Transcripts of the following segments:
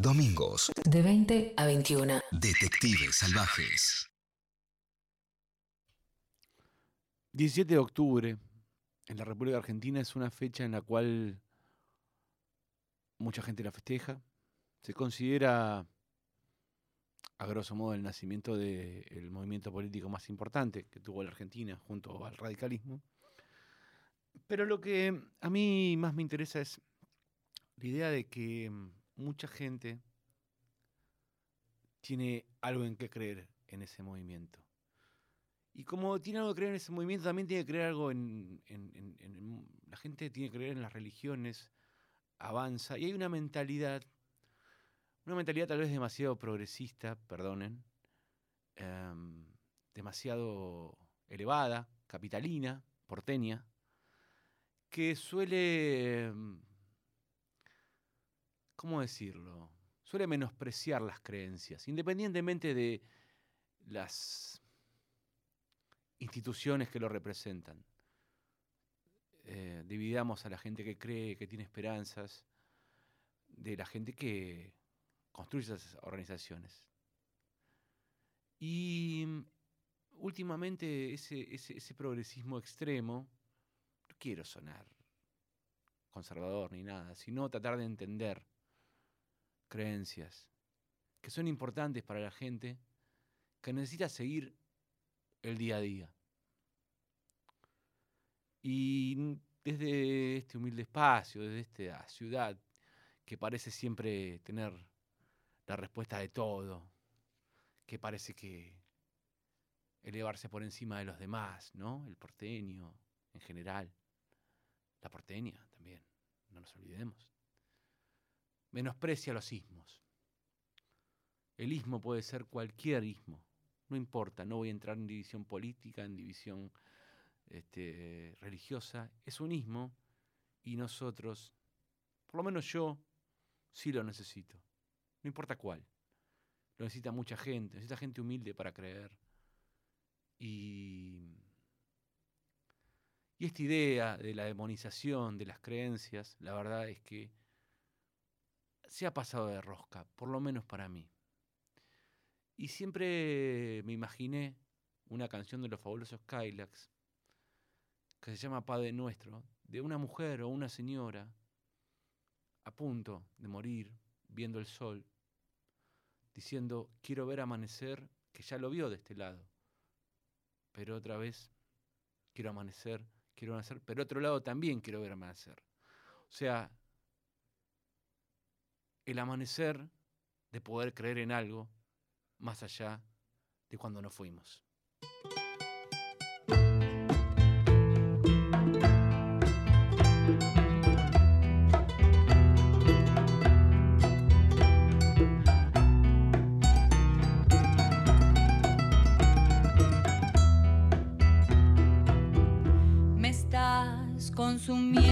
Domingos. De 20 a 21. Detectives Salvajes. 17 de octubre en la República Argentina es una fecha en la cual mucha gente la festeja. Se considera, a grosso modo, el nacimiento del movimiento político más importante que tuvo la Argentina junto al radicalismo. Pero lo que a mí más me interesa es la idea de que mucha gente tiene algo en que creer en ese movimiento. Y como tiene algo que creer en ese movimiento, también tiene que creer algo en, La gente tiene que creer en las religiones, avanza. Y hay una mentalidad, una mentalidad tal vez demasiado progresista, perdonen, em, demasiado elevada, capitalina, porteña, que suele em, ¿cómo decirlo? Suele menospreciar las creencias, independientemente de las instituciones que lo representan. Eh, dividamos a la gente que cree, que tiene esperanzas, de la gente que construye esas organizaciones. Y mm, últimamente ese, ese progresismo extremo, no quiero sonar conservador ni nada, sino tratar de entender creencias que son importantes para la gente que necesita seguir el día a día. Y desde este humilde espacio, desde esta ciudad que parece siempre tener la respuesta de todo, que parece que elevarse por encima de los demás, ¿no? El porteño en general, la porteña también, no nos olvidemos menosprecia los ismos. El ismo puede ser cualquier ismo, no importa, no voy a entrar en división política, en división este, religiosa, es un ismo y nosotros, por lo menos yo, sí lo necesito, no importa cuál. Lo necesita mucha gente, necesita gente humilde para creer. Y, y esta idea de la demonización de las creencias, la verdad es que se ha pasado de rosca, por lo menos para mí. Y siempre me imaginé una canción de los fabulosos Kylax que se llama Padre Nuestro, de una mujer o una señora a punto de morir viendo el sol, diciendo, quiero ver amanecer, que ya lo vio de este lado, pero otra vez quiero amanecer, quiero amanecer, pero otro lado también quiero ver amanecer. O sea, el amanecer de poder creer en algo más allá de cuando nos fuimos. Me estás consumiendo.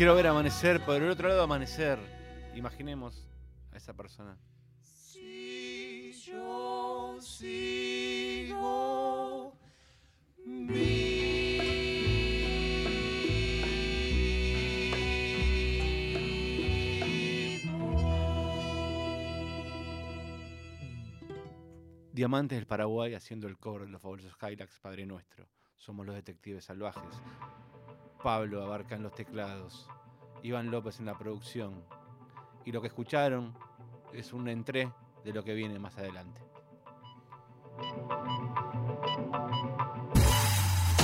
Quiero ver amanecer por el otro lado amanecer. Imaginemos a esa persona. Si yo sigo Diamantes del Paraguay haciendo el cobro de los fabulosos Hilux Padre Nuestro. Somos los detectives salvajes. Pablo abarca en los teclados. Iván López en la producción. Y lo que escucharon es un entré de lo que viene más adelante.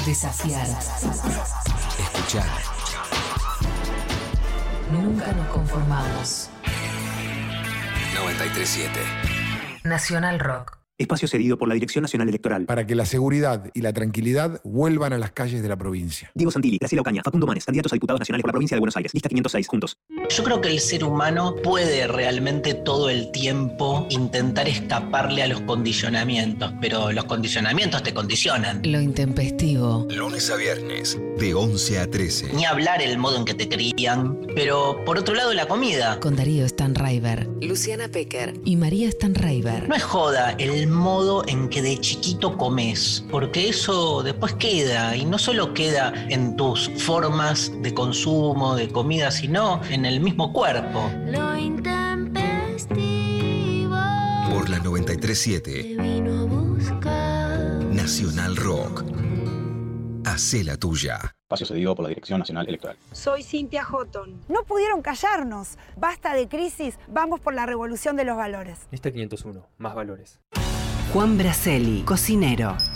Desafiar. Escuchar. Nunca nos conformamos. 937. Nacional Rock. Espacio cedido por la Dirección Nacional Electoral. para que la seguridad y la tranquilidad vuelvan a las calles de la provincia. Diego Santilli, Graciela Ocaña, Facundo Manes, candidatos a diputados nacionales por la provincia de Buenos Aires. Lista 506, juntos. Yo creo que el ser humano puede realmente todo el tiempo intentar escaparle a los condicionamientos, pero los condicionamientos te condicionan. Lo intempestivo. Lunes a viernes, de 11 a 13. Ni hablar el modo en que te crían, pero por otro lado la comida. Con Darío Stanraiver. Luciana Pecker. Y María Stanraiver. No es joda el modo en que de chiquito comes, porque eso después queda, y no solo queda en tus formas de consumo, de comida, sino en el mismo cuerpo. Lo intempestivo Por la 937, te vino a buscar. Nacional Rock. Hacé la tuya. Espacio cedido por la Dirección Nacional Electoral. Soy Cintia Houghton. No pudieron callarnos. Basta de crisis, vamos por la revolución de los valores. Lista 501, más valores. Juan Braceli, cocinero.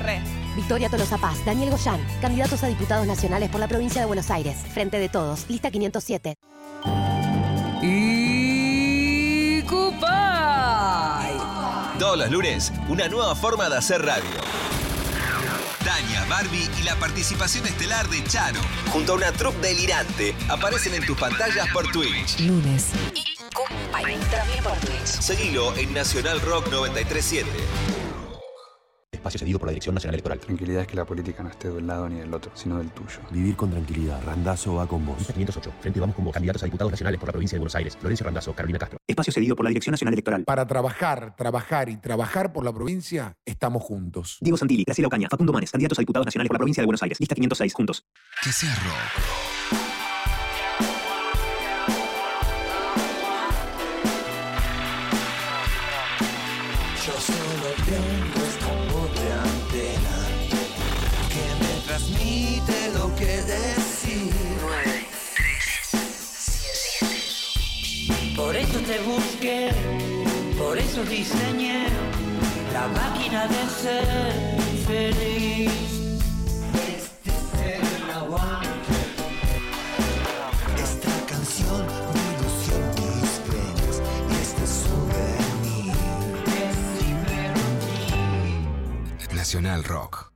Re. Victoria Tolosa Paz, Daniel Goyán, candidatos a diputados nacionales por la provincia de Buenos Aires. Frente de todos, lista 507. Y Cupay. Todos los lunes, una nueva forma de hacer radio. Tania, Barbie y la participación estelar de Charo, junto a una troupe delirante, aparecen en tus pantallas por Twitch. Lunes. Y Cupay. También por Twitch. Seguilo en Nacional Rock 937. Espacio cedido por la Dirección Nacional Electoral. Tranquilidad es que la política no esté de un lado ni del otro, sino del tuyo. Vivir con tranquilidad. Randazo va con vos. 508. Frente vamos como candidatos a diputados nacionales por la provincia de Buenos Aires. Florencia Randazzo, Carolina Castro. Espacio cedido por la Dirección Nacional Electoral. Para trabajar, trabajar y trabajar por la provincia, estamos juntos. Diego Santilli, Graciela Ocaña, Facundo Manes, candidatos a diputados nacionales por la provincia de Buenos Aires. Lista 506, juntos. Que sea rock. Te busqué, por eso diseñé la máquina de ser feliz. Este es. Esta canción me mis penas y este souvenir. Nacional Rock.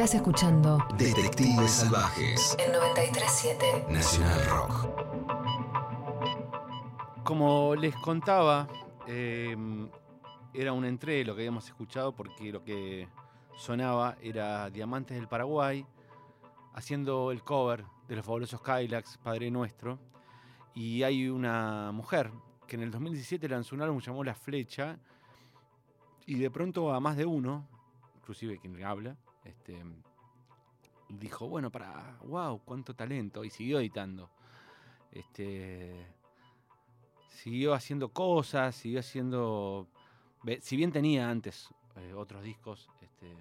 Estás escuchando Detectives Salvajes. en 937 Nacional Rock. Como les contaba, eh, era un entré lo que habíamos escuchado porque lo que sonaba era Diamantes del Paraguay, haciendo el cover de los fabulosos Kylax, Padre Nuestro. Y hay una mujer que en el 2017 lanzó un álbum llamado La Flecha y de pronto a más de uno, inclusive quien le habla, este, dijo, bueno, para, wow, cuánto talento, y siguió editando. Este, siguió haciendo cosas, siguió haciendo, si bien tenía antes eh, otros discos, este,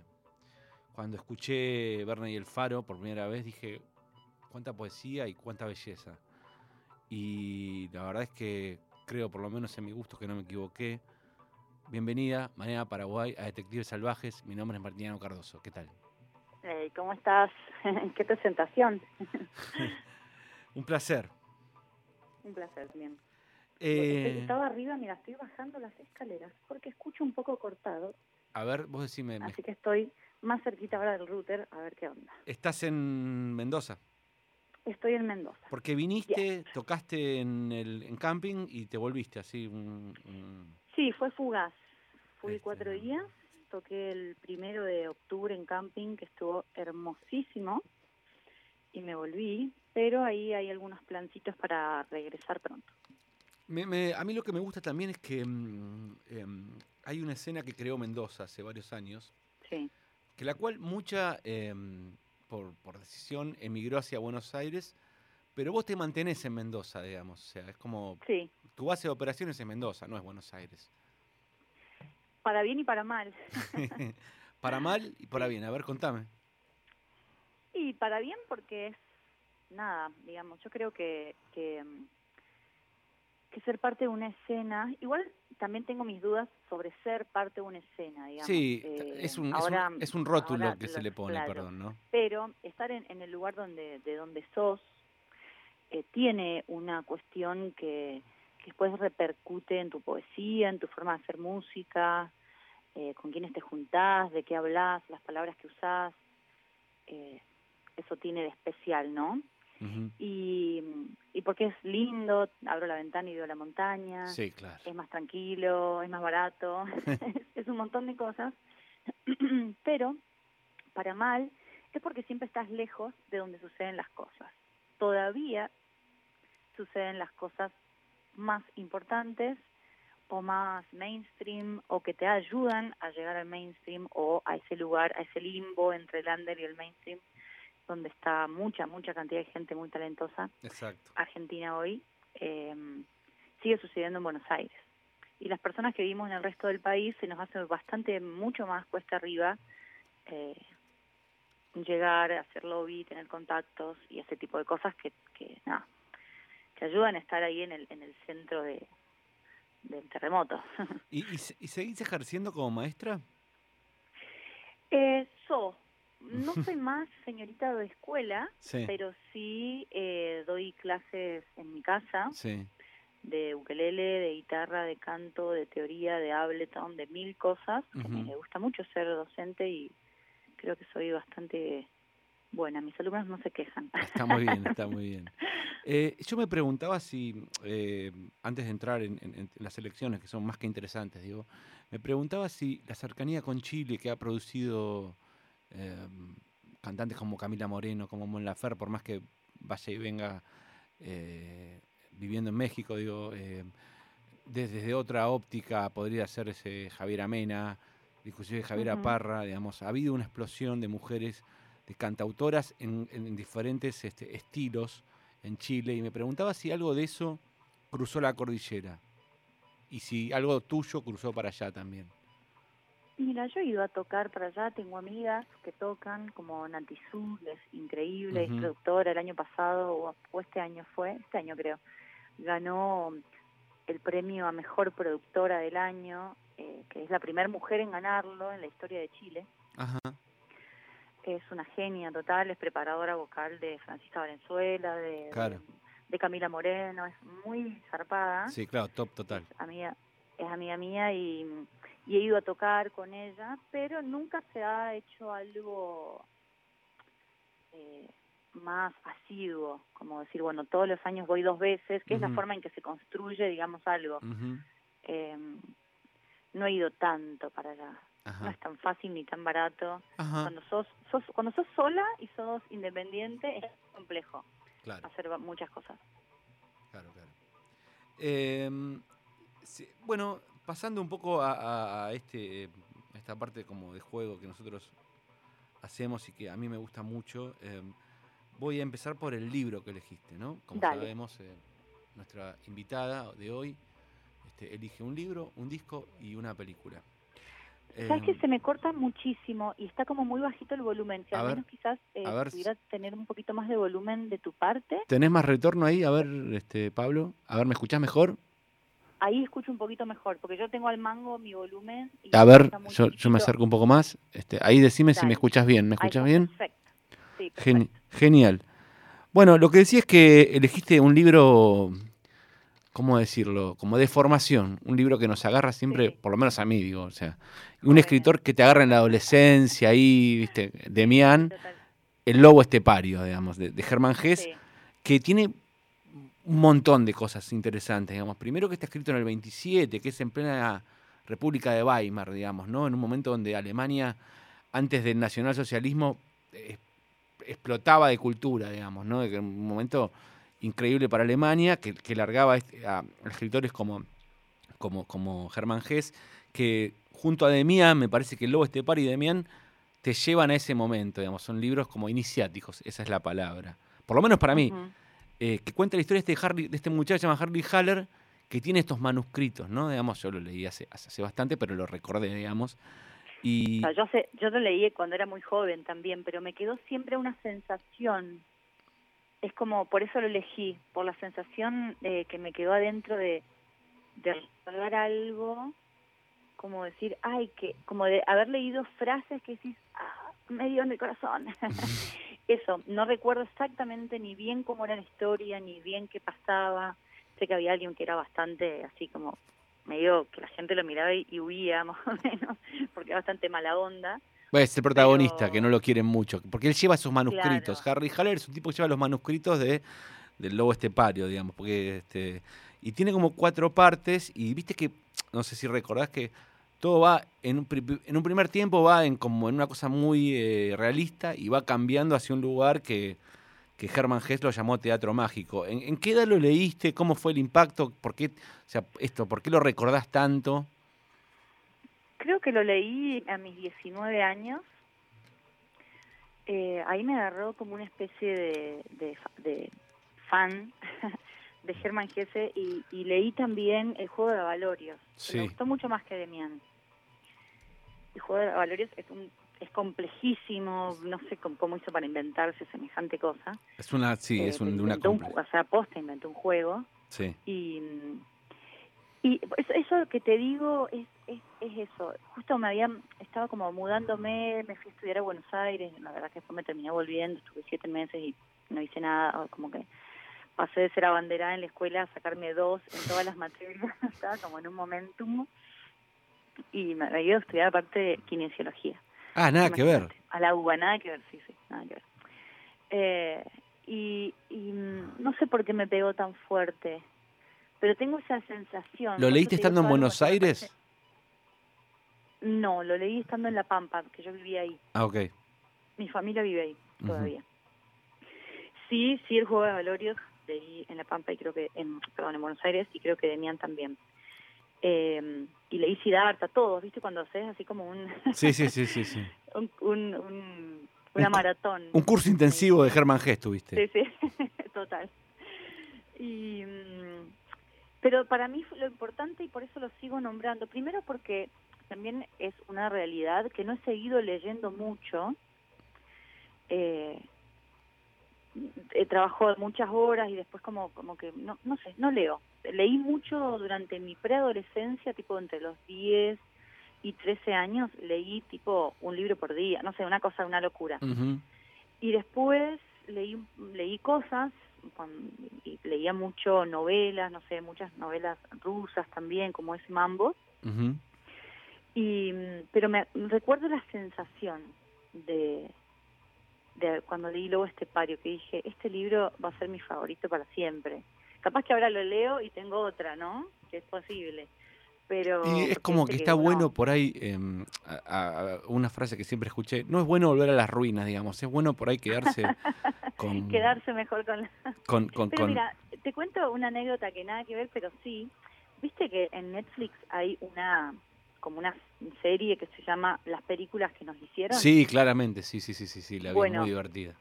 cuando escuché Verne y el Faro por primera vez dije, cuánta poesía y cuánta belleza. Y la verdad es que creo, por lo menos en mi gusto, que no me equivoqué. Bienvenida, María Paraguay, a Detectives Salvajes. Mi nombre es Martiniano Cardoso. ¿Qué tal? Hey, ¿Cómo estás? ¿Qué presentación? Un placer. Un placer, bien. Eh, Estaba arriba, mira, estoy bajando las escaleras porque escucho un poco cortado, a ver, vos decime, ¿me- así que estoy más cerquita ahora del router a ver qué onda. ¿estás en Mendoza? Estoy en Mendoza. Porque viniste, tocaste en el en camping y te volviste así. un- un- Sí, fue fugaz. Fui cuatro días, toqué el primero de octubre en camping, que estuvo hermosísimo, y me volví, pero ahí hay algunos plancitos para regresar pronto. Me- me- a mí lo que me gusta también es que mm, em, hay una escena que creó Mendoza hace varios años, Sí. que la cual mucha, em, por, por decisión, emigró hacia Buenos Aires, pero vos te mantenés en Mendoza, digamos. O sea, es como. Sí. Tu base de operaciones es Mendoza, no es Buenos Aires. Para bien y para mal. para mal y para bien. A ver, contame. Y para bien porque es nada, digamos, yo creo que, que, mm, que ser parte de una escena, igual también tengo mis dudas sobre ser parte de una escena, digamos. Sí, eh, es, un, es, ahora- un, es un rótulo que se le pone, claro. perdón, ¿no? Pero estar en, en el lugar donde de donde sos eh, tiene una cuestión que, que después repercute en tu poesía, en tu forma de hacer música, eh, con quiénes te juntás, de qué hablas, las palabras que usás. eh, eso tiene de especial, ¿no? Y, y porque es lindo, abro la ventana y veo la montaña, Sí, claro. es más tranquilo, es más barato, es un montón de cosas, pero para mal es porque siempre estás lejos de donde suceden las cosas. Todavía suceden las cosas más importantes o más mainstream o que te ayudan a llegar al mainstream o a ese lugar, a ese limbo entre el under y el mainstream donde está mucha, mucha cantidad de gente muy talentosa. Exacto. Argentina hoy, eh, sigue sucediendo en Buenos Aires. Y las personas que vivimos en el resto del país se nos hace bastante, mucho más cuesta arriba eh, llegar, hacer lobby, tener contactos y ese tipo de cosas que, que nada, que ayudan a estar ahí en el, en el centro de, del terremoto. ¿Y, y, se- y seguís ejerciendo como maestra? Eh, so, no soy más señorita de escuela, Sí. pero sí eh, doy clases en mi casa Sí. de ukelele, de guitarra, de canto, de teoría, de Ableton, de mil cosas. que Ujú. Me gusta mucho ser docente y creo que soy bastante buena. Mis alumnos no se quejan. Está muy bien, está muy bien. Eh, yo me preguntaba si, eh, antes de entrar en, en- en las elecciones, que son más que interesantes, digo, me preguntaba si la cercanía con Chile que ha producido eh, cantantes como Camila Moreno, como Mon Lafer, por más que vaya y venga viviendo en México, digo, desde, desde otra óptica podría ser ese Javier Amena, inclusive Javiera Ujú. Parra, digamos, ha habido una explosión de mujeres, de cantautoras en, en diferentes este, estilos en Chile, y me preguntaba si algo de eso cruzó la cordillera, y si algo tuyo cruzó para allá también. Mira, yo he ido a tocar para allá, tengo amigas que tocan, como Nati Sud, es increíble, es productora, el año pasado, o, o este año fue, este año creo, ganó el premio a Mejor Productora del Año, eh, que es la primera mujer en ganarlo en la historia de Chile. Ajá. Es una genia total, es preparadora vocal de Francisca Valenzuela, de, de- Claro. de Camila Moreno, es muy zarpada Sí, claro, top total. amiga es amiga mía y, y he ido a tocar con ella, pero nunca se ha hecho algo eh, más asiduo, como decir, bueno, todos los años voy dos veces, que es la forma en que se construye, digamos, algo. Eh, no he ido tanto para allá. No es tan fácil ni tan barato. Ajá. Cuando sos, sos, cuando sos sola y sos independiente es complejo Claro. hacer muchas cosas. Claro, claro. Em, sí, bueno, pasando un poco a, este, a esta parte como de juego que nosotros hacemos y que a mí me gusta mucho, em, voy a empezar por el libro que elegiste, ¿no? Como Dale. sabemos, eh, nuestra invitada de hoy este, elige un libro, un disco y una película. ¿Sabes que Em, se me corta muchísimo y está como muy bajito el volumen? Si A al ver, menos quizás eh, a ver tener un poquito más de volumen de tu parte. ¿Tenés más retorno ahí? A ver, este, Pablo. A ver, ¿me escuchás mejor? Ahí escucho un poquito mejor, porque yo tengo al mango mi volumen. Y A ver, yo, yo me acerco un poco más. Este, ahí decime si me escuchas bien. ¿Me escuchas bien? Perfecto. Sí, Geni- genial. Bueno, lo que decía es que elegiste un libro, ¿cómo decirlo? Como de formación. Un libro que nos agarra siempre, por lo menos a mí, digo. O sea, un escritor que te agarra en la adolescencia, ahí, ¿viste? Demián, El Lobo Estepario, digamos, de, de Germán Gess, que tiene un montón de cosas interesantes, digamos. Primero que está escrito en el 27, que es en plena República de Weimar, digamos, ¿no? En un momento donde Alemania, antes del nacionalsocialismo, eh, explotaba de cultura, digamos, ¿no? De que Un momento increíble para Alemania, que, que largaba este- a, a escritores como, como, como Germán Gess, que junto a Demián, me parece que Lobo Estepario y Demián te llevan a ese momento, digamos, son libros como iniciáticos, esa es la palabra. Por lo menos para mí, eh, que cuenta la historia de este, Harry, de este muchacho llamado Harry Haller, que tiene estos manuscritos, ¿no? Digamos, yo lo leí hace, hace bastante, pero lo recordé, digamos. Y, No, yo, sé, yo lo leí cuando era muy joven también, pero me quedó siempre una sensación. Es como, por eso lo elegí, por la sensación eh, que me quedó adentro de, de recordar algo, como decir, ay, que, como de haber leído frases que decís, ah, me dio en el corazón. eso, no recuerdo exactamente ni bien cómo era la historia, ni bien qué pasaba. Sé que había alguien que era bastante así como medio que la gente lo miraba y, huía más o menos, porque era bastante mala onda. Es el protagonista, que no lo quieren mucho, porque él lleva sus manuscritos. Claro. Harry Haller es un tipo que lleva los manuscritos de, del lobo estepario, digamos, porque este, y tiene como cuatro partes, y viste que, no sé si recordás que todo va, en un, en un primer tiempo va en como en una cosa muy eh, realista y va cambiando hacia un lugar que, que Hermann Hesse lo llamó teatro mágico. ¿En, en qué edad lo leíste? ¿Cómo fue el impacto? ¿Por qué, o sea, esto, ¿por qué lo recordás tanto? Creo que lo leí a mis 19 años. Eh, ahí me agarró como una especie de, de, de fan de Germán Gese y, y leí también El Juego de Valorios. que Sí. Me gustó mucho más que Demián. El Juego de Valorios es un es complejísimo, no sé cómo, cómo hizo para inventarse semejante cosa. Es una, sí, Eh, es un- una un o sea, posta inventó un juego Sí. y y eso, eso que te digo es, es, es eso justo me había estaba como mudándome me fui a estudiar a Buenos Aires la verdad que después me terminé volviendo estuve siete meses y no hice nada como que pasé de ser abanderada en la escuela a sacarme dos en todas las materias estaba como en un momentum y me había ido a estudiar aparte de kinesiología Ah, nada que ver. a la UBA, nada que ver, sí, sí, nada que ver. Eh, y, y mm, no sé por qué me pegó tan fuerte, pero tengo esa sensación. ¿Lo leíste estando en Buenos Aires? No, lo leí estando en La Pampa, que yo vivía ahí. Ah, ok. Mi familia vive ahí todavía. Sí, sí, el juego de Valorios leí en La Pampa y creo que, en, perdón, en Buenos Aires y creo que Demián también. Eh, y leí Siddhartha, todos, ¿viste? Cuando haces así como un, Sí, sí, sí, sí, sí. un, un- un- una maratón. Un curso intensivo de Germán Gess tuviste. Sí, sí, total. Y, mm, pero para mí lo importante y por eso lo sigo nombrando. Primero porque también es una realidad que no he seguido leyendo mucho. Eh, he trabajado muchas horas y después como como que no no sé no leo leí mucho durante mi preadolescencia tipo entre los 10 y 13 años leí tipo un libro por día no sé una cosa una locura y después leí leí cosas y leía mucho novelas, no sé, muchas novelas rusas también, como ese Mambo. Ujú. Y, mm, pero me recuerdo la sensación de, de cuando leí Lobo Estepario, que dije, este libro va a ser mi favorito para siempre. Capaz que ahora lo leo y tengo otra, ¿no? Que es posible. Pero Y es como que está bueno por ahí, em, a- a- una frase que siempre escuché, no es bueno volver a las ruinas, digamos, es bueno por ahí quedarse con... quedarse mejor con la... con, con, Pero con- mira, te cuento una anécdota que nada que ver, pero sí. Viste que en Netflix hay una como una serie que se llama Las películas que nos hicieron. Sí, claramente, sí, sí, sí, sí, sí, la vi Bueno. muy divertida.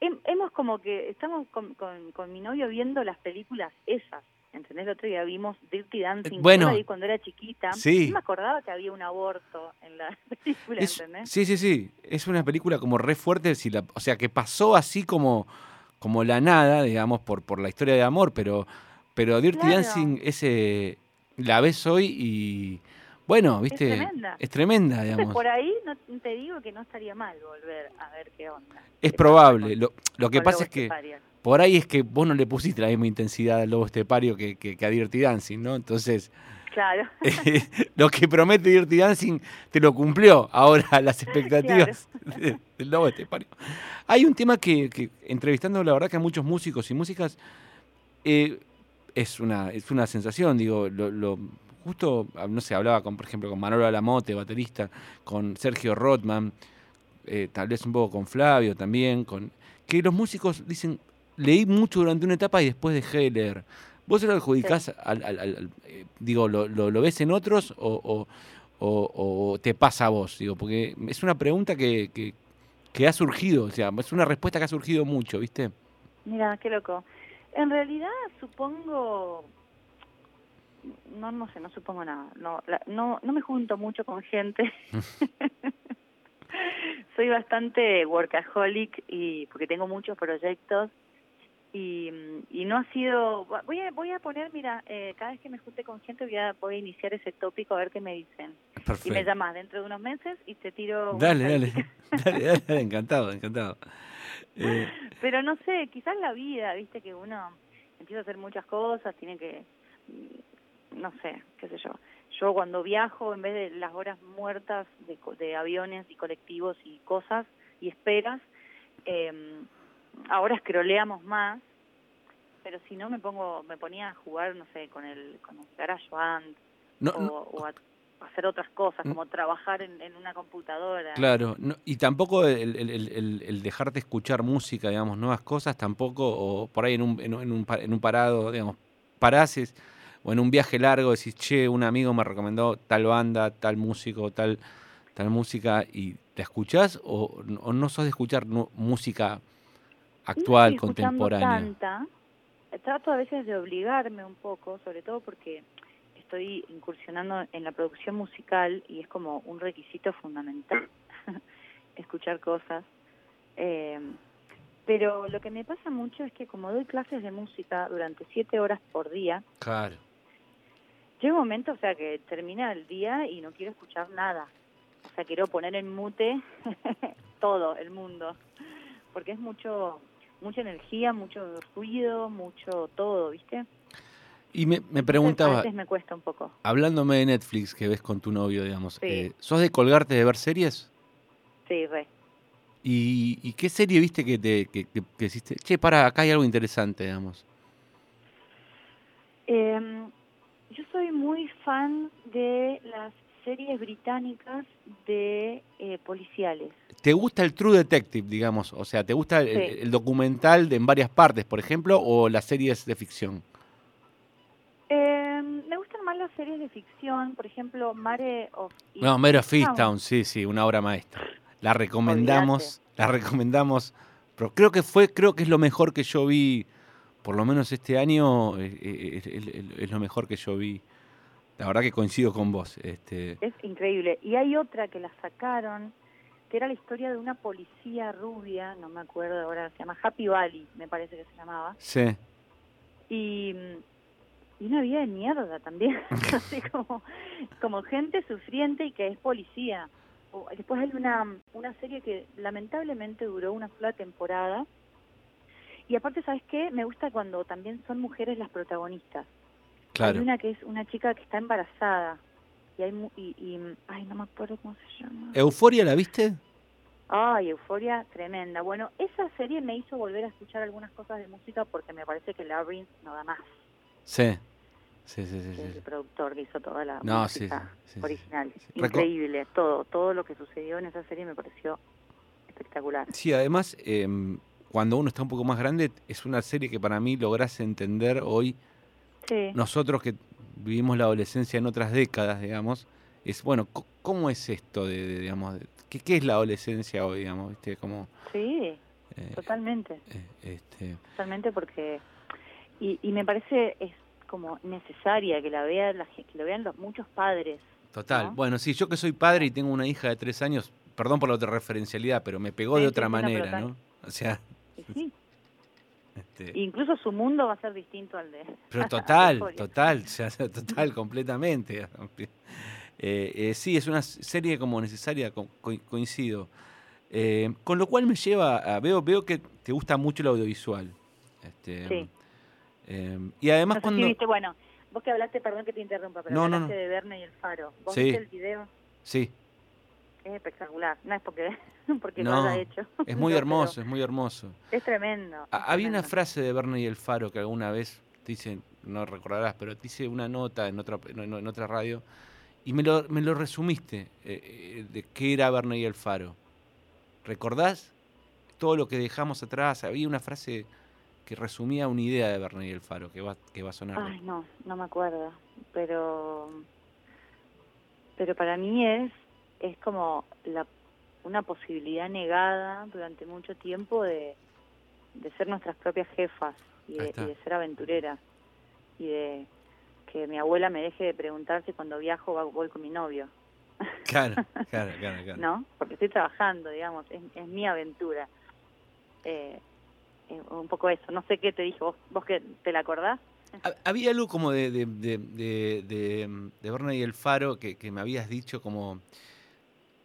Hem- hemos como que estamos con, con, con mi novio viendo las películas esas. ¿Entendés? El otro día vimos Dirty Dancing. bueno, yo la vi cuando era chiquita. sí. No me acordaba que había un aborto en la película, Es- ¿entendés? sí, sí, sí, es una película como re fuerte, si la, o sea, que pasó así como, como la nada, digamos, por, por la historia de amor, pero, pero Dirty Claro. Dancing ese, la ves hoy y, bueno, viste, tremenda. es tremenda, Entonces, digamos. por ahí no, te digo que no estaría mal volver a ver qué onda. Es probable. Lo, lo que pasa es que Estepario. por ahí es que vos no le pusiste la misma intensidad al lobo estepario que, que, que a Dirty Dancing, ¿no? Entonces, Claro. lo que promete Dirty Dancing te lo cumplió. Ahora las expectativas de- del lobo estepario. Hay un tema que, que, entrevistando la verdad que a muchos músicos y músicas, eh, es, una, es una sensación, digo, lo, lo- justo, ah, no sé, hablaba con, por ejemplo, con Manolo Alamote, baterista, con Sergio Rothman, eh, tal vez un poco con Flavio también, con que los músicos dicen, leí mucho durante una etapa y después dejé de leer. ¿Vos se lo adjudicás al, al- al- al- eh, digo, lo, lo, lo ves en otros o, o- o- o te pasa a vos? Digo, porque es una pregunta que, que, que ha surgido, o sea, es una respuesta que ha surgido mucho, ¿viste? Mira, qué loco. En realidad supongo, no, no sé, no supongo nada. No, la- no, no me junto mucho con gente. Soy bastante workaholic y porque tengo muchos proyectos y, y no ha sido. Voy a, voy a poner, mira, eh, cada vez que me junte con gente voy a, voy a iniciar ese tópico a ver qué me dicen. Y me llamas dentro de unos meses y te tiro. Dale, dale, dale, dale, encantado, encantado. Eh, Pero no sé, quizás la vida, viste que uno empieza a hacer muchas cosas, tiene que, no sé, qué sé yo. Yo cuando viajo, en vez de las horas muertas de, de aviones y colectivos y cosas y esperas, eh, ahora escroleamos más, pero si no me pongo, me ponía a jugar, no sé, con el, con el Garage Band No, o, no. o a hacer otras cosas, Mm. como trabajar en, en una computadora. Claro, no- y tampoco el, el- el- el- dejarte escuchar música, digamos, nuevas cosas, tampoco, o por ahí en un, en un, en un parado, digamos, parases, o en un viaje largo decís, che, un amigo me recomendó tal banda, tal músico, tal, tal música, y ¿la escuchás o, o no sos de escuchar música actual, no contemporánea? Tanta. Trato a veces de obligarme un poco, sobre todo porque estoy incursionando en la producción musical y es como un requisito fundamental escuchar cosas. Eh, pero lo que me pasa mucho es que como doy clases de música durante siete horas por día, Claro. Llega un momento, o sea, que termina el día y no quiero escuchar nada. O sea, quiero poner en mute todo el mundo, porque es mucho mucha energía, mucho ruido, mucho todo, ¿viste? Y me, me Entonces, A preguntaba, veces me cuesta un poco. hablándome de Netflix que ves con tu novio, digamos, Sí. eh, ¿sos de colgarte de ver series? Sí, re. ¿Y, y qué serie viste que te que, que, que hiciste? Che, para, acá hay algo interesante, digamos. Eh, soy muy fan de las series británicas de eh, policiales. ¿Te gusta el True Detective, digamos? O sea, ¿te gusta el, Sí. el documental de en varias partes, por ejemplo, o las series de ficción? Eh, me gustan más las series de ficción, por ejemplo, Mare of No, Mare of Easttown. Easttown, sí, sí, una obra maestra. La recomendamos, la recomendamos, pero creo que fue, creo que es lo mejor que yo vi, por lo menos este año, eh, eh, es, es- es lo mejor que yo vi. La verdad que coincido con vos. Este, Es increíble. Y hay otra que la sacaron, que era la historia de una policía rubia, no me acuerdo ahora, se llama Happy Valley, me parece que se llamaba. sí. Y, y una vida de mierda también, así como, como gente sufriente y que es policía. Después hay una, una serie que lamentablemente duró una sola temporada Y aparte, ¿sabes qué? Me gusta cuando también son mujeres las protagonistas. Claro. Hay una que es una chica que está embarazada. Y hay mu- y, y- ay, no me acuerdo cómo se llama. ¿Euforia la viste? Ay, euforia tremenda. Bueno, esa serie me hizo volver a escuchar algunas cosas de música porque me parece que Labyrinth no da más. Sí. Sí, sí, sí. que es sí. el productor que hizo toda la No, música sí, sí, original. Reco- Increíble, todo, todo lo que sucedió en esa serie me pareció espectacular. Sí, además, em, cuando uno está un poco más grande, es una serie que para mí logras entender hoy, Sí. nosotros que vivimos la adolescencia en otras décadas, digamos, es, bueno, ¿cómo es esto de, de, digamos, de- ¿qué, qué es la adolescencia hoy, digamos, viste? Como, Sí, eh, totalmente, eh, este, totalmente porque y, y me parece es como necesaria que la vean la, que lo vean los muchos padres. total. ¿no? Bueno, sí, yo que soy padre y tengo una hija de tres años, perdón por la otra referencialidad, pero me pegó Sí, de otra sí, manera, ¿no? O sea, Y sí, este, incluso su mundo va a ser distinto al de Pero total, total, total, completamente. Eh, eh, sí, es una serie como necesaria, co- co- coincido. Eh, con lo cual me lleva a. Veo, veo que te gusta mucho el audiovisual. Este, Sí. eh, y además No sé si cuando. viste, bueno, vos que hablaste, perdón que te interrumpa, pero No, no, hablaste no. de Verne y el Faro. ¿Vos Sí. viste el video? Sí, Es espectacular, no es porque, porque no, lo haya hecho. es muy hermoso, es muy hermoso. Es tremendo. Ah, es Había una frase de Verne y el Faro que alguna vez te hice, no recordarás, pero te hice una nota en otra, en, otra radio y me lo, me lo resumiste eh, eh, de qué era Verne y el Faro. ¿Recordás todo lo que dejamos atrás? Había una frase que resumía una idea de Verne y el Faro que va, que va a sonar. Ay, no, no me acuerdo, pero pero para mí es es como la una posibilidad negada durante mucho tiempo de, de ser nuestras propias jefas y de, está. y de ser aventureras y de que mi abuela me deje de preguntar si cuando viajo va- voy con mi novio, Claro, claro, claro. claro. ¿no? Porque estoy trabajando, digamos, es, es mi aventura. Eh, eh, un poco eso, no sé qué te dije, vos, vos que te la acordás. Ha- Había algo como de, de, de, de, de, y el Faro que, que me habías dicho como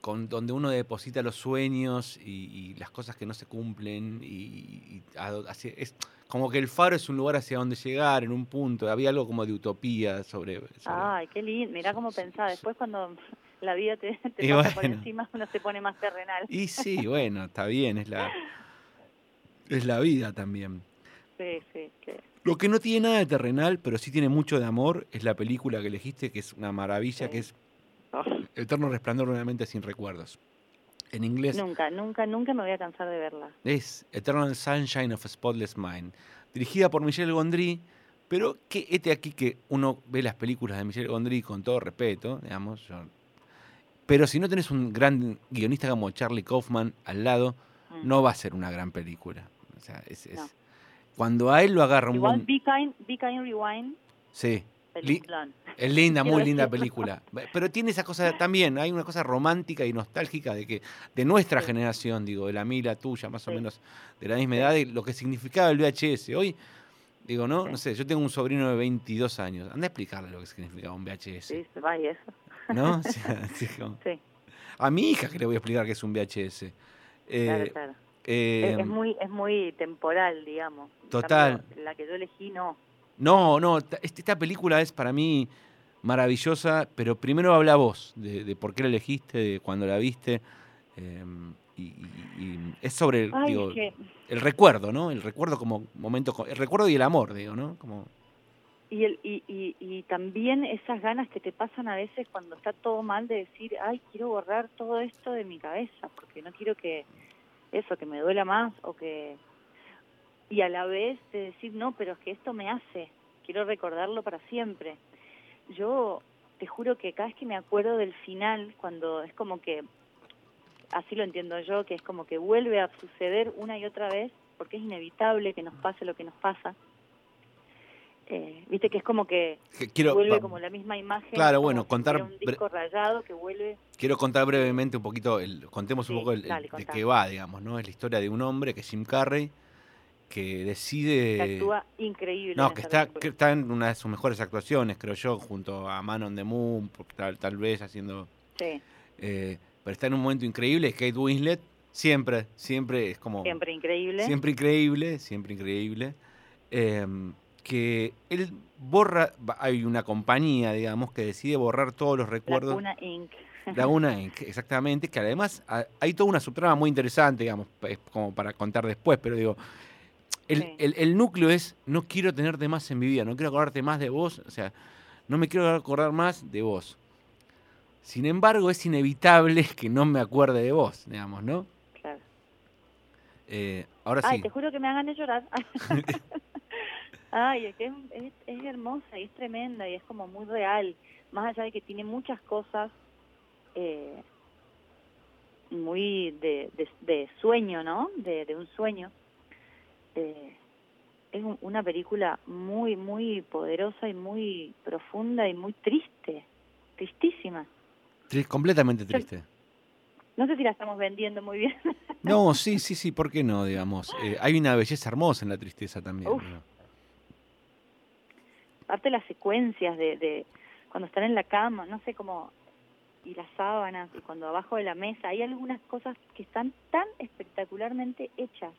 con donde uno deposita los sueños y, y las cosas que no se cumplen y, hacia- es como que el faro es un lugar hacia donde llegar en un punto había algo como de utopía sobre, sobre- Ay, qué lindo. Mirá cómo pensaba. Después cuando la vida te, te pasa por encima, uno se pone más terrenal. y sí bueno está bien es la es la vida también Sí, sí. que- Lo que no tiene nada de terrenal, pero sí tiene mucho de amor, es la película que elegiste, que es una maravilla, que es Eterno Resplandor de una mente sin recuerdos. En inglés Nunca, nunca, nunca me voy a cansar de verla. es Eternal Sunshine of a Spotless Mind, dirigida por Michel Gondry, pero que este aquí que uno ve las películas de Michel Gondry con todo respeto, digamos, yo- pero si no tenés un gran guionista como Charlie Kaufman al lado, Mm. no va a ser una gran película. O sea, es, es- No. cuando a él lo agarra un Igual buen... Be Kind, Be Kind Rewind, Sí, li- peliculón. Es linda, muy linda película. Pero tiene esa cosa también, hay una cosa romántica y nostálgica de que de nuestra generación, digo, de la mía tuya, más o menos de la misma edad, y lo que significaba el VHS. Hoy, digo, no, no sé, yo tengo un sobrino de 22 años. Anda a explicarle lo que significaba un VHS. Sí, se va y eso. ¿No? O sea, así como- Sí. A mi hija que le voy a explicar qué es un VHS. Eh, Claro, claro. eh, es, es muy, es muy temporal, digamos. Total. La que yo elegí, no. No, no, ta- esta película es para mí maravillosa, pero primero habla vos de, de por qué la elegiste, de cuando la viste. eh, y, y- y es sobre Ay, digo, que- el recuerdo, ¿no? El recuerdo como momento, el recuerdo y el amor, digo, ¿no? Como, Y, el, y, y, y también esas ganas que te pasan a veces cuando está todo mal de decir, ay, quiero borrar todo esto de mi cabeza, porque no quiero que eso, que me duela más o que... Y a la vez de decir, no, pero es que esto me hace, quiero recordarlo para siempre. Yo te juro que cada vez que me acuerdo del final, cuando es como que, así lo entiendo yo, que es como que vuelve a suceder una y otra vez, porque es inevitable que nos pase lo que nos pasa, eh, viste que es como que quiero, vuelve va- como la misma imagen. Claro, bueno, contar fuera un bre- disco rayado que vuelve. quiero contar brevemente un poquito, el, contemos un poco el- dale, de qué va, digamos, ¿no? Es la historia de un hombre que es Jim Carrey, que decide... que actúa increíble. No, que está, que está en una de sus mejores actuaciones, creo yo, junto a Man on the Moon, porque tal, tal vez haciendo... Sí, eh, pero está en un momento increíble, Kate Winslet, Siempre, siempre es como... Siempre increíble. Siempre increíble, siempre increíble. Em, que él borra, hay una compañía, digamos, que decide borrar todos los recuerdos. Laguna Inc. Laguna Inc., exactamente, que además ha- hay toda una subtrama muy interesante, digamos, como para contar después, pero digo, el, Sí. el- el núcleo es, no quiero tenerte más en mi vida, no quiero acordarte más de vos, o sea, no me quiero acordar más de vos. Sin embargo, es inevitable que no me acuerde de vos, digamos, ¿no? Claro. Eh, ahora Ay, sí. te juro que me hagan de llorar. Ay, es que es, es, es hermosa y es tremenda y es como muy real. Más allá de que tiene muchas cosas eh, muy de, de, de sueño, ¿no? De, de un sueño. Eh, es un- una película muy, muy poderosa y muy profunda y muy triste. Tristísima. Tri- completamente triste. No sé si la estamos vendiendo muy bien. No, sí, sí, sí, ¿por qué no, digamos? Eh, hay una belleza hermosa en la tristeza también. ¿no? aparte las secuencias de, de cuando están en la cama, no sé cómo, y las sábanas, y cuando abajo de la mesa, hay algunas cosas que están tan espectacularmente hechas,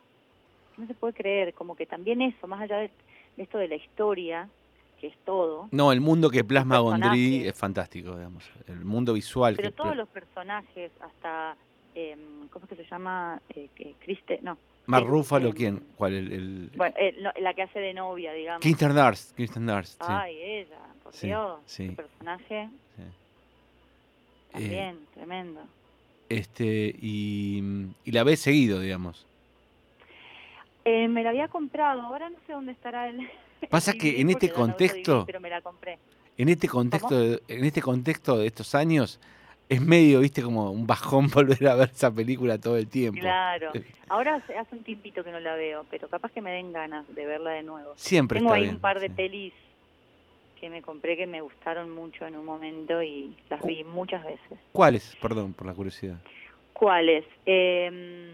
no se puede creer, como que también eso, más allá de, de esto de la historia, que es todo, No, el mundo que plasma Gondry es fantástico, digamos. El mundo visual pero que todos los personajes, hasta, eh, ¿cómo es que se llama? Eh, no, Mark eh, Ruffalo, eh, ¿quién? ¿Cuál? El, el- bueno, eh, no, la que hace de novia, digamos. Kirsten Dunst, Kirsten sí. Ay, ella, por Sí, Dios, sí. ese personaje Sí. también, tremendo. Este, y, y la ves seguido, digamos. Eh, me la había comprado, ahora no sé dónde estará el. Pasa que en este contexto- pero me la compré. En este contexto, de, en este contexto de estos años, es medio, viste, como un bajón volver a ver esa película todo el tiempo. Claro. Ahora hace, hace un tiempito que no la veo, pero capaz que me den ganas de verla de nuevo. Siempre Tengo está ahí bien, un par de sí. pelis que me compré que me gustaron mucho en un momento y las vi muchas veces. ¿Cuáles? Perdón, por la curiosidad. ¿Cuáles? Eh,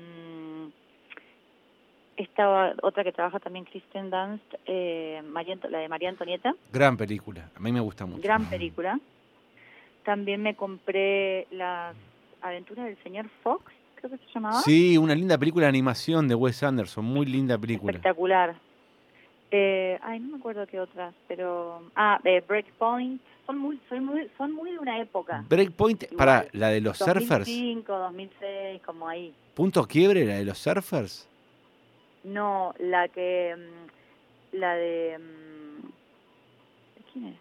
estaba otra que trabaja también Kristen Dunst, eh, María la de María Antonieta. Gran película, a mí me gusta mucho. Gran película. También me compré las aventuras del señor Fox, creo que se llamaba. Sí, una linda película de animación de Wes Anderson, muy linda película. Espectacular. Eh, ay, no me acuerdo qué otras, pero ah, eh, Breakpoint. Son muy, son muy, son muy de una época. Breakpoint, para la de los surfers, 2005, 2006, como ahí. punto quiebre, la de los surfers. No, la que, mm, la de, mm, ¿de quién es?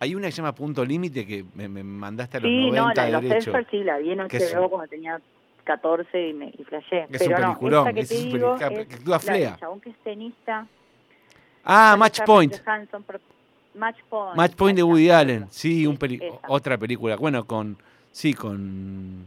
Hay una que se llama Punto Límite que me, me mandaste a los Sí, 90 no, la de los derecho. sí, la vi en HBO cuando tenía 14 y me y flashé. Es Pero un no, peliculón, esta que es un digo pelica- es que actúa Flea. chabón que es tenista. Ah, Match Point. Pero- Match Point. Match Point de. Woody Allen. Sí, un peli- otra película. Bueno, con. Sí, con.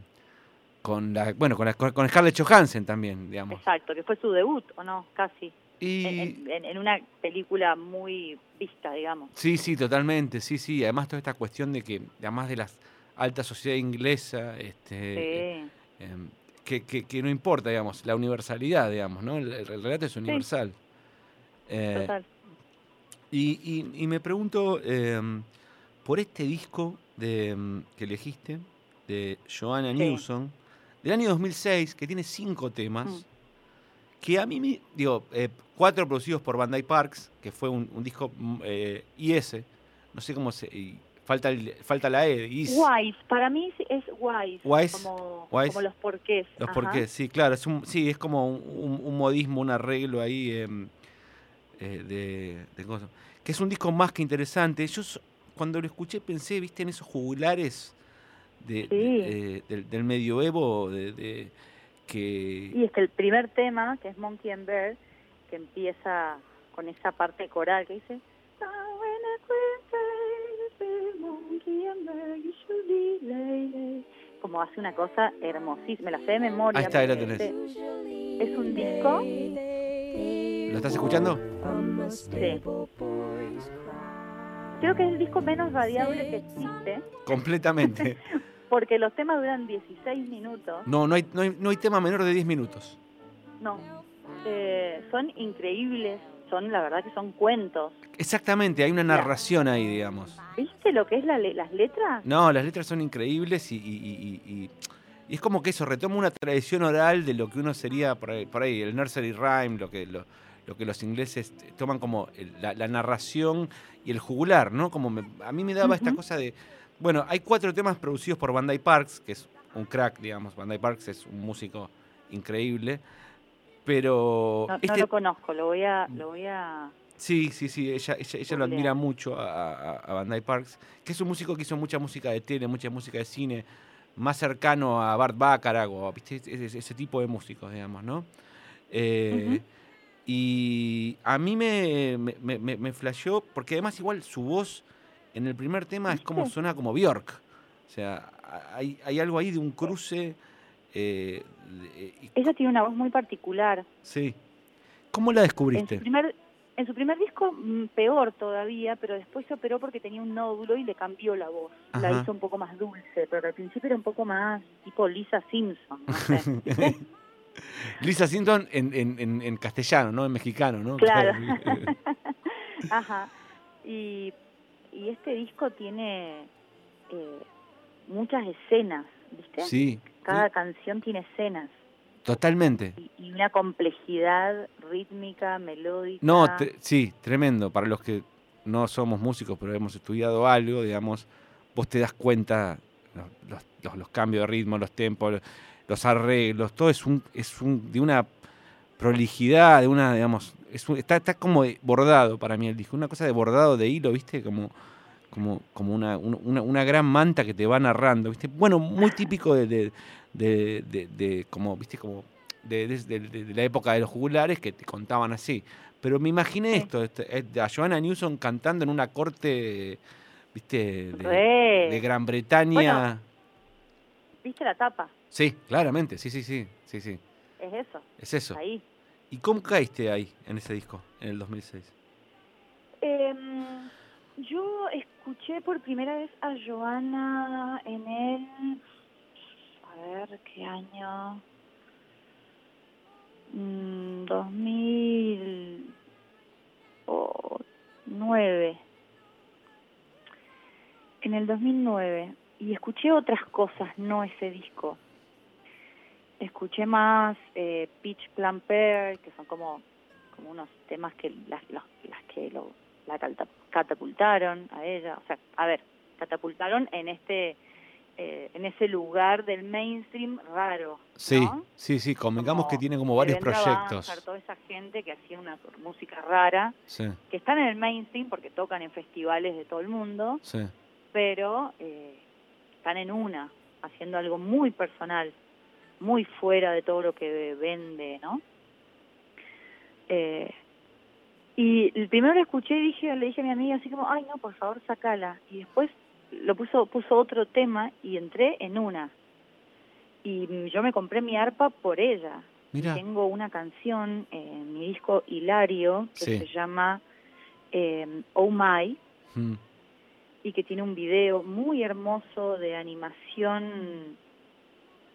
Con la. Bueno, con, la- con, Scarlett Johansson también, digamos. Exacto, que fue su debut, ¿o no? Casi. Y. En, en- en una película muy vista, digamos. Sí, sí, totalmente. Sí, sí. Además, toda esta cuestión de que, además de la alta sociedad inglesa, este. Sí. em, que, que, que no importa, digamos, la universalidad, digamos, ¿no? El, el relato es universal. Eh, Total. Y, y- y me pregunto, em, por este disco de, em, que elegiste, de Joanna Sí. Newsom, del año 2006, que tiene cinco temas, Mm. que a mí, me, digo, eh, cuatro producidos por Bandai Parks, que fue un, un disco mm, eh, IS, no sé cómo se... y falta, el- falta la E, IS. Wise, para mí es wise. Wise, Como, wise. como los porqués. Los ajá. porqués, sí, claro, es un, sí, es como un, modismo, un arreglo ahí em, eh, de, de cosas. Que es un disco más que interesante. Yo cuando lo escuché pensé, viste, en esos jugulares de, de- eh, del, del medioevo, de, que Y es que el primer tema, que es Monkey and Bear, que empieza con esa parte coral que dice como hace una cosa hermosísima, la sé de memoria. Ahí está, ahí la tenés. este Es un disco, ¿Lo estás escuchando? sí. Creo que es el disco menos radiable que existe, Completamente. porque los temas duran 16 minutos. No, no hay, no hay, no hay tema menor de 10 minutos. No, eh, son increíbles, son la verdad que son cuentos. Exactamente, hay una narración ahí, digamos. ¿Viste lo que es la las letras? No, las letras son increíbles y, y- y- y- es como que eso retoma una tradición oral de lo que uno sería por ahí, por ahí el nursery rhyme, lo que, lo, lo que los ingleses toman como la, la narración y el jugular, ¿no? Como me- a mí me daba esta cosa de, bueno, hay cuatro temas producidos por Bandai Parks, que es un crack, digamos, Bandai Parks es un músico increíble, pero No, no este, lo conozco, lo voy a, lo voy a Sí, sí, sí, ella, ella, ella lo admira mucho a, a- Bandai Parks, que es un músico que hizo mucha música de tele, mucha música de cine, más cercano a Bart Bacharach o ¿viste? Ese, ese tipo de músicos, digamos, ¿no? Eh, Y a mí me, me, me, me- me flasheó, porque además igual su voz en el primer tema es como suena como Bjork. O sea, hay, hay algo ahí de un cruce. eh, y- Ella tiene una voz muy particular. sí. ¿Cómo la En descubriste? su primer en su primer disco mm, peor todavía, pero después se operó porque tenía un nódulo y le cambió la voz. La hizo un poco más dulce, pero al principio era un poco más tipo Lisa Simpson, no sé. Lisa en, en, en, en castellano, ¿no? En mexicano, ¿no? Claro. Ajá. Y, y este disco tiene eh, muchas escenas, ¿viste? Sí, Cada canción tiene escenas totalmente. y una complejidad rítmica, melódica. No, sí, tremendo. Para los que no somos músicos, pero hemos estudiado algo, digamos, vos te das cuenta los, los- los- los cambios de ritmo, los tempos, los, los arreglos, todo es un, es un, de una prolijidad, de una, digamos, es está, está como bordado para mí el disco, una cosa de bordado de hilo, ¿viste? Como, como, como una, un- una, una gran manta que te va narrando, ¿viste? Bueno, muy típico de, de, de- como, ¿viste? Como de, la época de los jugulares que te contaban así. Pero me imaginé esto, este, eh, a Joanna Newsom cantando en una corte, ¿viste? De, Gran Bretaña. Bueno. ¿Viste la tapa? Sí, claramente, sí, sí, sí, sí, sí. Es eso. Es eso. Ahí. ¿Y cómo caíste ahí, en ese disco, en el 2006? Em, yo escuché por primera vez a Joana en el... A ver, ¿qué año? Mm, 2009. En el 2009. Y escuché otras cosas, no ese disco. Escuché más eh, Pitch Plan Pear, que son como, como unos temas que las, los- las que lo, la catapultaron a ella. O sea, a ver, catapultaron en este eh, en ese lugar del mainstream raro. Sí, ¿no? sí, sí, convengamos que tiene como varios proyectos. Banhart, toda esa gente que hacía una música rara, Sí, que están en el mainstream porque tocan en festivales de todo el mundo, sí. pero eh, están en una, haciendo algo muy personal, muy fuera de todo lo que vende, ¿no? Eh, y el primero lo escuché y dije, le dije a mi amiga así como, ay no, por favor, sacala. Y después lo puso, puso otro tema y entré en una. Y yo me compré mi arpa por ella. Mira. Tengo una canción en mi disco Hilario que Sí. se llama eh, Oh My Mm. y que tiene un video muy hermoso de animación,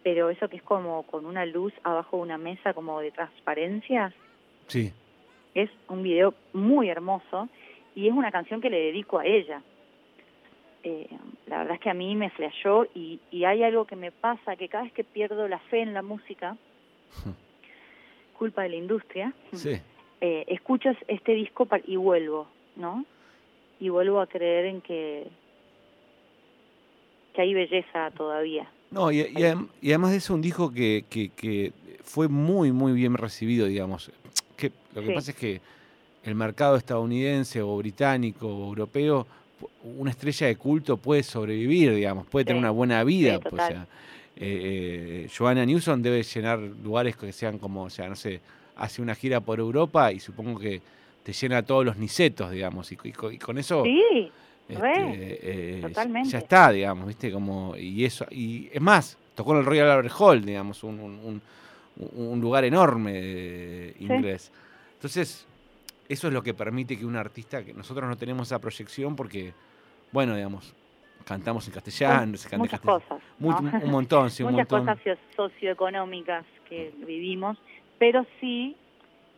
pero eso que es como con una luz abajo de una mesa como de transparencia, Sí, es un video muy hermoso y es una canción que le dedico a ella. Eh, la verdad es que a mí me flasheó y, y hay algo que me pasa, que cada vez que pierdo la fe en la música, culpa de la industria, sí. eh, escucho este disco y vuelvo, ¿no? Y vuelvo a creer en que, que hay belleza todavía. No, y, y y además de eso, un disco que, que, que fue muy, muy bien recibido, digamos. Que, lo que Sí. pasa es que el mercado estadounidense o británico o europeo, una estrella de culto puede sobrevivir, digamos, puede tener una buena vida. sí, pues, o sea, eh, eh, Joanna Newsom debe llenar lugares que sean como, o sea, no sé, hace una gira por Europa y supongo que te llena todos los nicetos, digamos, y, y con eso... Sí, Este, eh, totalmente. Ya está, digamos, ¿viste? Como, y eso, y es más, tocó en el Royal Albert Hall, digamos, un, un- un- un lugar enorme inglés. Entonces, eso es lo que permite que un artista, que nosotros no tenemos esa proyección porque, bueno, digamos, cantamos en castellano, se canta en muchas castellano. cosas. ¿no? Un montón, sí, un Muchas montón. cosas socio- socioeconómicas que vivimos, pero sí,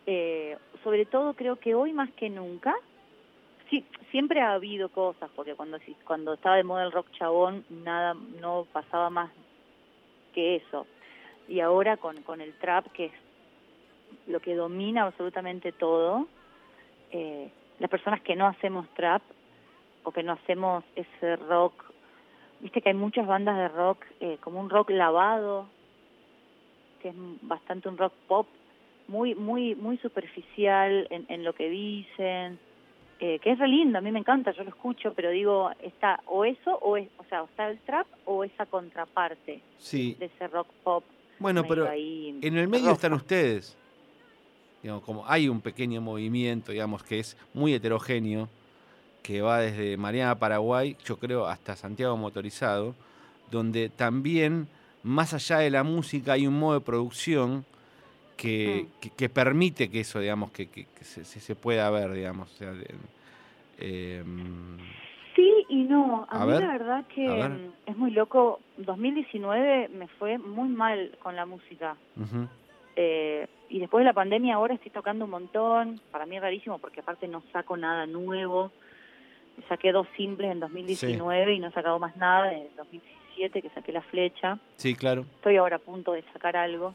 eh, sobre todo creo que hoy más que nunca, sí, siempre ha habido cosas, porque cuando cuando estaba de moda el rock chabón, nada, no pasaba más que eso. Y ahora con, con el trap, que es lo que domina absolutamente todo, eh, las personas que no hacemos trap o que no hacemos ese rock, viste que hay muchas bandas de rock, eh, como un rock lavado, que es bastante un rock pop, muy muy muy superficial en, en lo que dicen, eh, que es re lindo, a mí me encanta, yo lo escucho, pero digo, está o eso, o, es, o sea, está el trap o esa contraparte Sí. de ese rock pop. Bueno, pero ahí en el medio están ustedes. Digamos, como hay un pequeño movimiento, digamos, que es muy heterogéneo, que va desde Mariana, Paraguay, yo creo, hasta Santiago Motorizado, donde también, más allá de la música, hay un modo de producción que, Mm. que, que permite que eso, digamos, que, que- se, pueda ver, digamos. o sea, em, Sí y no. A, A mí ver, la verdad que ver. mm, es muy loco. 2019 me fue muy mal con la música. Eh, y después de la pandemia ahora estoy tocando un montón. Para mí es rarísimo porque aparte no saco nada nuevo. Saqué dos simples en 2019 y no he sacado más nada desde 2017 que saqué la flecha. Sí, claro. Estoy ahora a punto de sacar algo.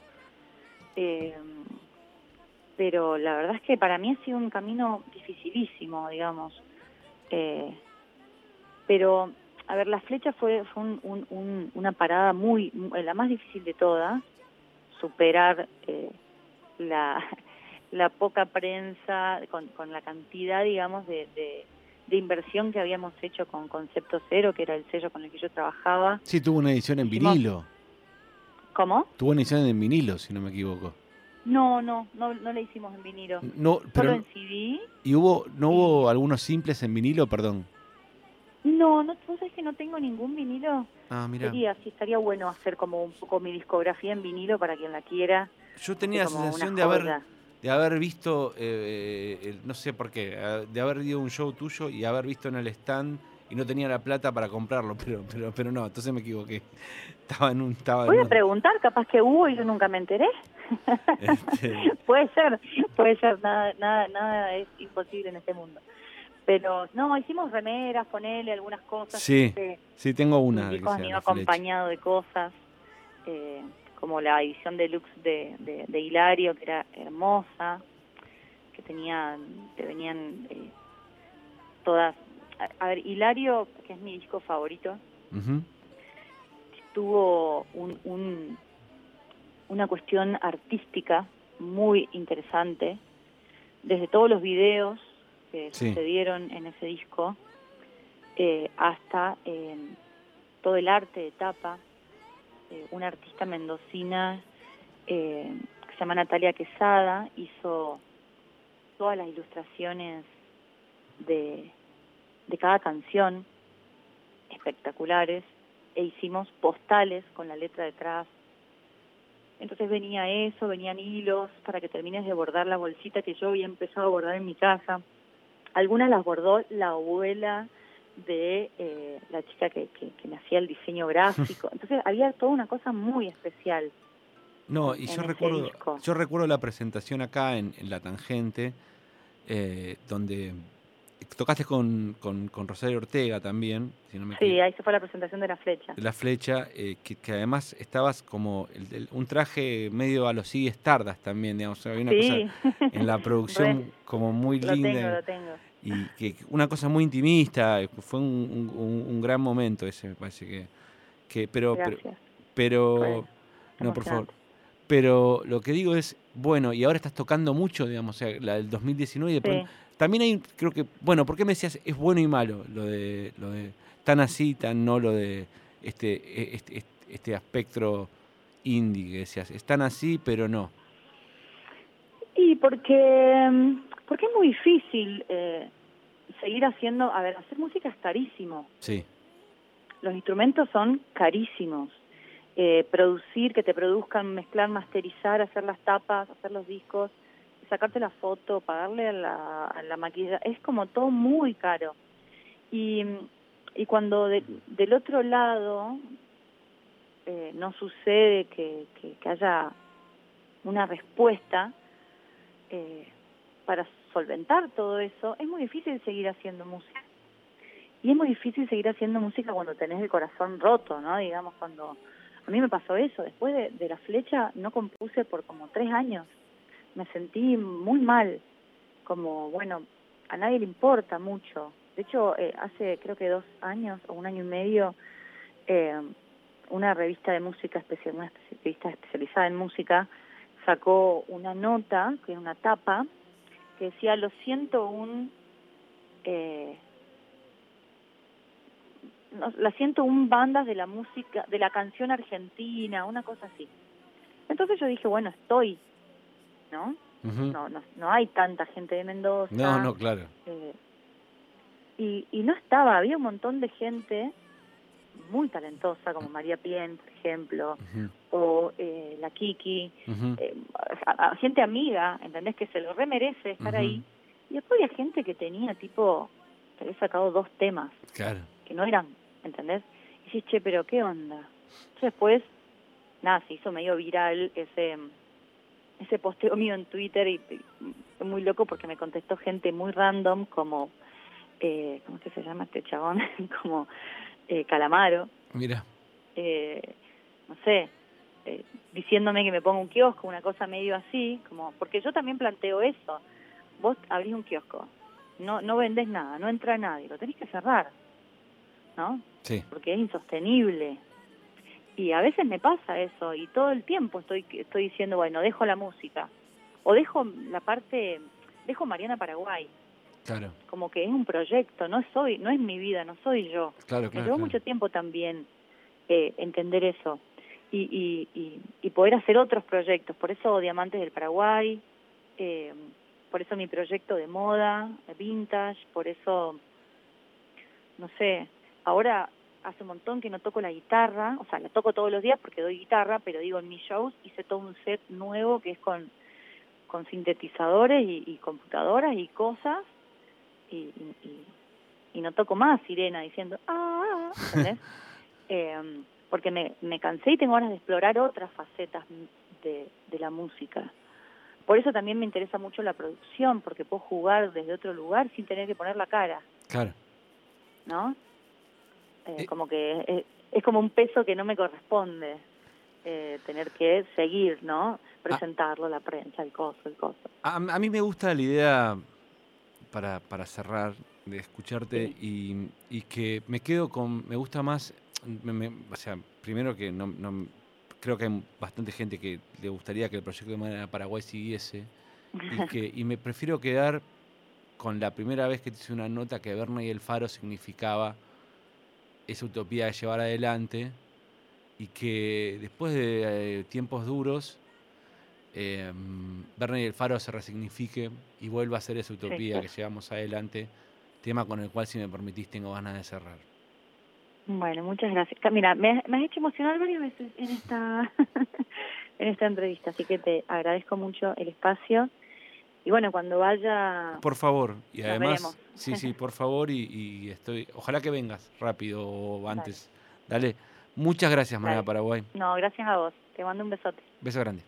Eh, pero la verdad es que para mí ha sido un camino dificilísimo, digamos. Eh, pero, a ver, la flecha fue, fue un- un- un- una parada muy, mu- la más difícil de todas, superar eh, la, la poca prensa con, con la cantidad, digamos, de, de, de inversión que habíamos hecho con Concepto Cero, que era el sello con el que yo trabajaba. Sí, tuvo una edición en vinilo. ¿Cómo? Tuvo una edición en vinilo, si no me equivoco. No, no, no, no la hicimos en vinilo. No, Solo pero en CD. ¿Y hubo, no hubo algunos simples en vinilo, perdón? No, no, ¿vos sabés que no tengo ningún vinilo? Ah, mira. Sería, sí, estaría bueno hacer como un poco mi discografía en vinilo para quien la quiera. Yo tenía la sensación de haber, de haber visto, eh, el- no sé por qué, eh, de haber ido a un show tuyo y haber visto en el stand y no tenía la plata para comprarlo, pero, pero, pero no, entonces me equivoqué. Estaba en un, estaba en Voy a un- preguntar, capaz que hubo y yo nunca me enteré. este, puede ser, puede ser, nada, nada, nada es imposible en este mundo. Pero no, hicimos remeras, ponele algunas cosas. sí, este, sí, tengo una. Mi iba acompañado de cosas, eh, como la edición deluxe de, de, de Hilario, que era hermosa, que tenía, te venían eh, todas... A, ver, Hilario, que es mi disco favorito, tuvo un, un- una cuestión artística muy interesante, desde todos los videos que Sí. sucedieron en ese disco, eh, hasta eh, todo el arte de tapa, eh, una artista mendocina eh, que se llama Natalia Quesada, hizo todas las ilustraciones de, de cada canción, espectaculares, e hicimos postales con la letra detrás. Entonces venía eso, venían hilos para que termines de bordar la bolsita que yo había empezado a bordar en mi casa. Algunas las bordó la abuela de eh, la chica que, que, que me hacía el diseño gráfico. Entonces había toda una cosa muy especial. No, y yo recuerdo, disco. yo recuerdo la presentación acá en, en La Tangente, eh, donde tocaste con, con, con Rosario Ortega también, si no me Sí, ahí se fue la presentación de la flecha. de la flecha, eh, que, que además estabas como el- el- un traje medio a los Sigue Stardust también, digamos, había una Sí. cosa en la producción como muy Lo linda. tengo, lo tengo. Y que una cosa muy intimista, fue un, un- gran momento ese, me parece que, que pero, Gracias. pero no, por favor. Pero lo que digo es, bueno, y ahora estás tocando mucho, digamos, o sea, la del 2019 y de Sí. También hay, creo que, bueno, ¿por qué me decías es bueno y malo lo de, lo de tan así, tan no lo de este, e- este, este, este espectro indie que decías, es tan así, pero no. Y porque, mm, porque es muy difícil eh, seguir haciendo, a ver, hacer música es carísimo. Sí. Los instrumentos son carísimos. Eh, producir, que te produzcan, mezclar, masterizar, hacer las tapas, hacer los discos, sacarte la foto, pagarle a la, a la maquilla, es como todo muy caro. Y, y cuando de- del otro lado eh, no sucede que, que, haya una respuesta eh, para solventar todo eso, es muy difícil seguir haciendo música. Y es muy difícil seguir haciendo música cuando tenés el corazón roto, ¿no? Digamos, cuando A mí me pasó eso, después de, de la flecha no compuse por como tres años. Me sentí muy mal, como, bueno, a nadie le importa mucho. De hecho, eh, hace creo que dos años o un año y medio, eh, una revista de música especial, una revista especializada en música, sacó una nota, que era una tapa, que decía, lo siento, un... Eh, siento un bandas de la música, de la canción argentina, una cosa así. Entonces yo dije, bueno, estoy, ¿no? No, no, no hay tanta gente de Mendoza. No, no, claro. Eh, y, y no estaba, había un montón de gente muy talentosa, como María Pien, por ejemplo, o eh, la Kiki, eh, a- a gente amiga, ¿entendés? Que se lo remerece estar ahí. Y después había gente que tenía, tipo, que había sacado dos temas, Claro. que no eran, ¿entendés? Y dices, che, pero ¿qué onda? Entonces después, nada, se hizo medio viral ese ese posteo mío en Twitter y, y fue muy loco porque me contestó gente muy random como, eh, ¿cómo es que se llama este chabón? como eh, Calamaro, Mira. eh, no sé, eh, diciéndome que me ponga un kiosco, una cosa medio así, como porque yo también planteo eso. Vos abrís un kiosco, no no vendés nada, no entra nadie, lo tenés que cerrar, ¿no? Sí. Porque es insostenible. Y a veces me pasa eso y todo el tiempo estoy estoy diciendo, bueno, dejo la música o dejo la parte dejo Mariana Paraguay, Claro, como que es un proyecto, no soy, no es mi vida, no soy yo. claro, Me claro. llevó claro. mucho tiempo también eh, entender eso y, y, y, y poder hacer otros proyectos. Por eso Diamantes del Paraguay, eh, por eso mi proyecto de moda, vintage, por eso, no sé, ahora hace un montón que no toco la guitarra, o sea, la toco todos los días porque doy guitarra, pero digo, en mis shows hice todo un set nuevo que es con, con sintetizadores y, y computadoras y cosas y, y, y- y no toco más sirena diciendo ah ¿entendés? Eh, porque me, me cansé y tengo ganas de explorar otras facetas de, de la música por eso también me interesa mucho la producción porque puedo jugar desde otro lugar sin tener que poner la cara Claro. ¿no? Eh, Eh. como que es, es como un peso que no me corresponde eh, tener que seguir, ¿no? Presentarlo, la prensa, el coso, el coso. A, a mí me gusta la idea, para, para cerrar, de escucharte y, y que me quedo con. Me gusta más. me- me- o sea, primero que no, no- creo que hay bastante gente que le gustaría que el proyecto de Manera Paraguay siguiese. Y, que, y me prefiero quedar con la primera vez que te hice una nota que Berna y el Faro significaba esa utopía de llevar adelante y que después de eh, tiempos duros, eh, Berna y el Faro se resignifique y vuelva a ser esa utopía que llevamos adelante, tema con el cual, si me permitís, tengo ganas de cerrar. Bueno, muchas gracias. Mira, me, me has hecho emocionar varias veces en esta en esta entrevista, así que te agradezco mucho el espacio. Y bueno, cuando vaya... Por favor, y además, veremos. sí, sí, por favor, y, y estoy, ojalá que vengas rápido o antes. Dale, muchas gracias, Dale. Paraguay. No, gracias a vos. Te mando un besote. Beso grande.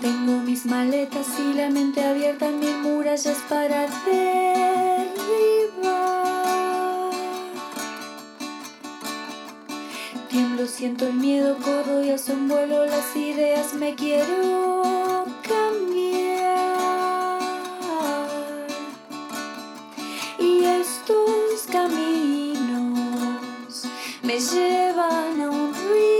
Tengo mis maletas y la mente abierta, mil murallas para derribar. Tiemblo, siento el miedo, corro y hace un vuelo las ideas, me quiero cambiar. Y estos caminos me llevan a un río.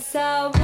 so